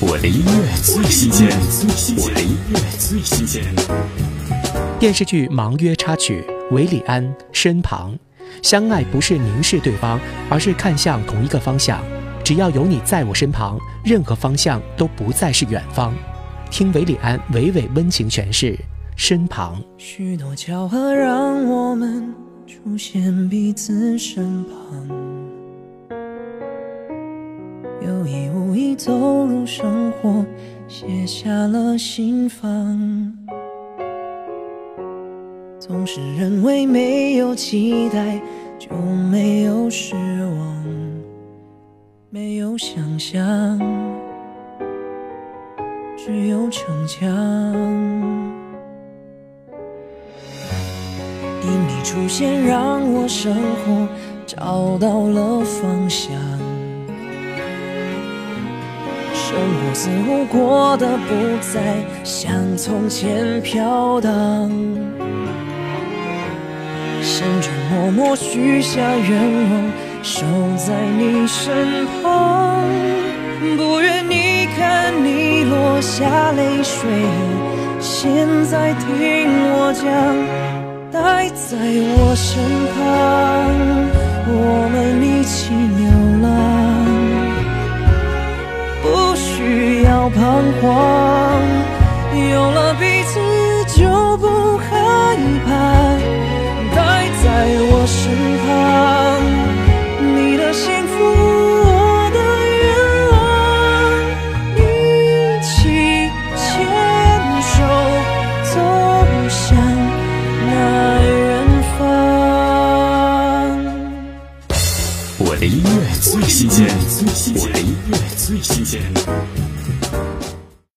我的音乐最新鲜，我的音乐最新鲜。电视剧《盲约》插曲，韦礼安身旁，相爱不是凝视对方，而是看向同一个方向。只要有你在我身旁，任何方向都不再是远方。听韦礼安娓娓温情诠释《身旁》。许多巧合让我们出现彼此身旁。有意无你走入生活，写下了心房。总是认为没有期待就没有失望，没有想象，只有逞强。因你出现，让我生活找到了方向。生活似乎过得不再像从前飘荡，心中默默许下愿望，守在你身旁。不愿你看你落下泪水，现在听我讲，待在我身旁，彷徨，有了彼此就不害怕，待在我身旁，你的幸福我的愿望，一起牵手走向那远方。我的音乐最新鲜，我的音乐最新鲜。